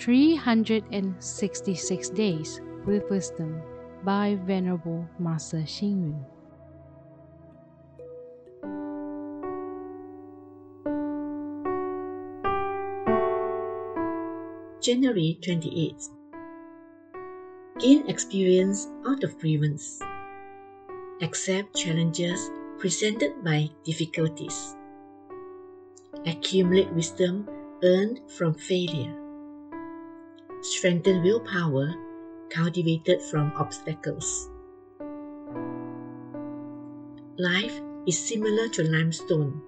366 Days with Wisdom by Venerable Master Xing Yun. January 28th. Gain experience out of grievance. Accept challenges presented by difficulties. Accumulate wisdom earned from failure. Strengthen willpower cultivated from obstacles. Life is similar to limestone.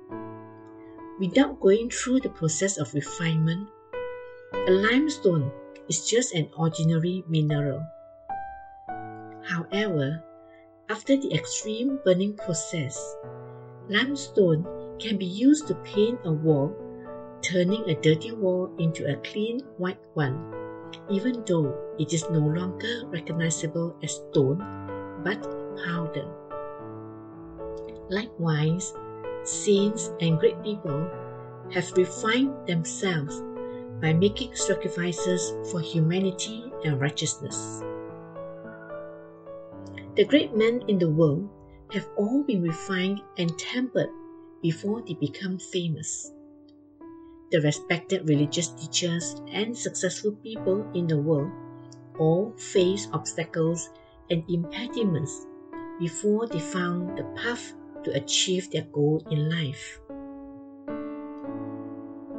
Without going through the process of refinement, a limestone is just an ordinary mineral. However, after the extreme burning process, limestone can be used to paint a wall, turning a dirty wall into a clean white one, even though it is no longer recognizable as stone but powder. Likewise, saints and great people have refined themselves by making sacrifices for humanity and righteousness. The great men in the world have all been refined and tempered before they become famous. The respected religious teachers and successful people in the world all face obstacles and impediments before they found the path to achieve their goal in life.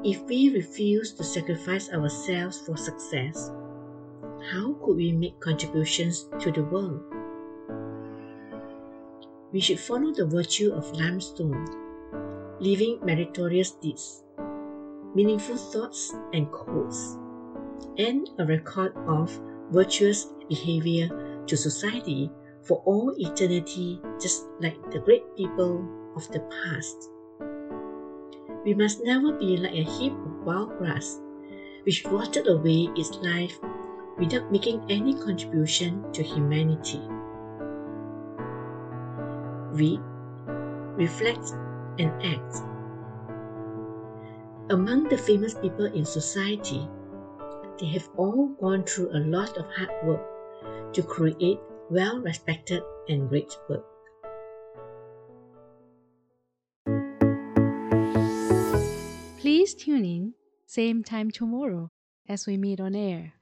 If we refuse to sacrifice ourselves for success, how could we make contributions to the world? We should follow the virtue of limestone, living meritorious deeds, meaningful thoughts and quotes, and a record of virtuous behavior to society for all eternity, just like the great people of the past. We must never be like a heap of wild grass, which rotted away its life without making any contribution to humanity. Read, reflect, and act. Among the famous people in society, they have all gone through a lot of hard work to create well respected and great work. Please tune in, same time tomorrow as we meet on air.